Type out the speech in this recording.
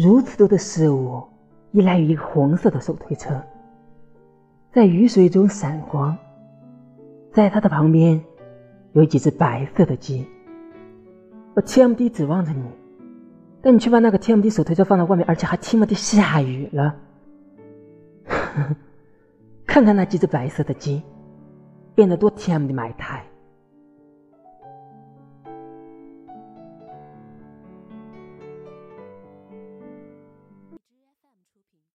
如此多的事物依赖于一个红色的手推车，在雨水中闪光。在它的旁边有几只白色的鸡。我 TMD 指望着你，但你却把那个 TMD 手推车放在外面，而且还 TMD 下雨了。看看那几只白色的鸡，变得多 TMD 埋汰。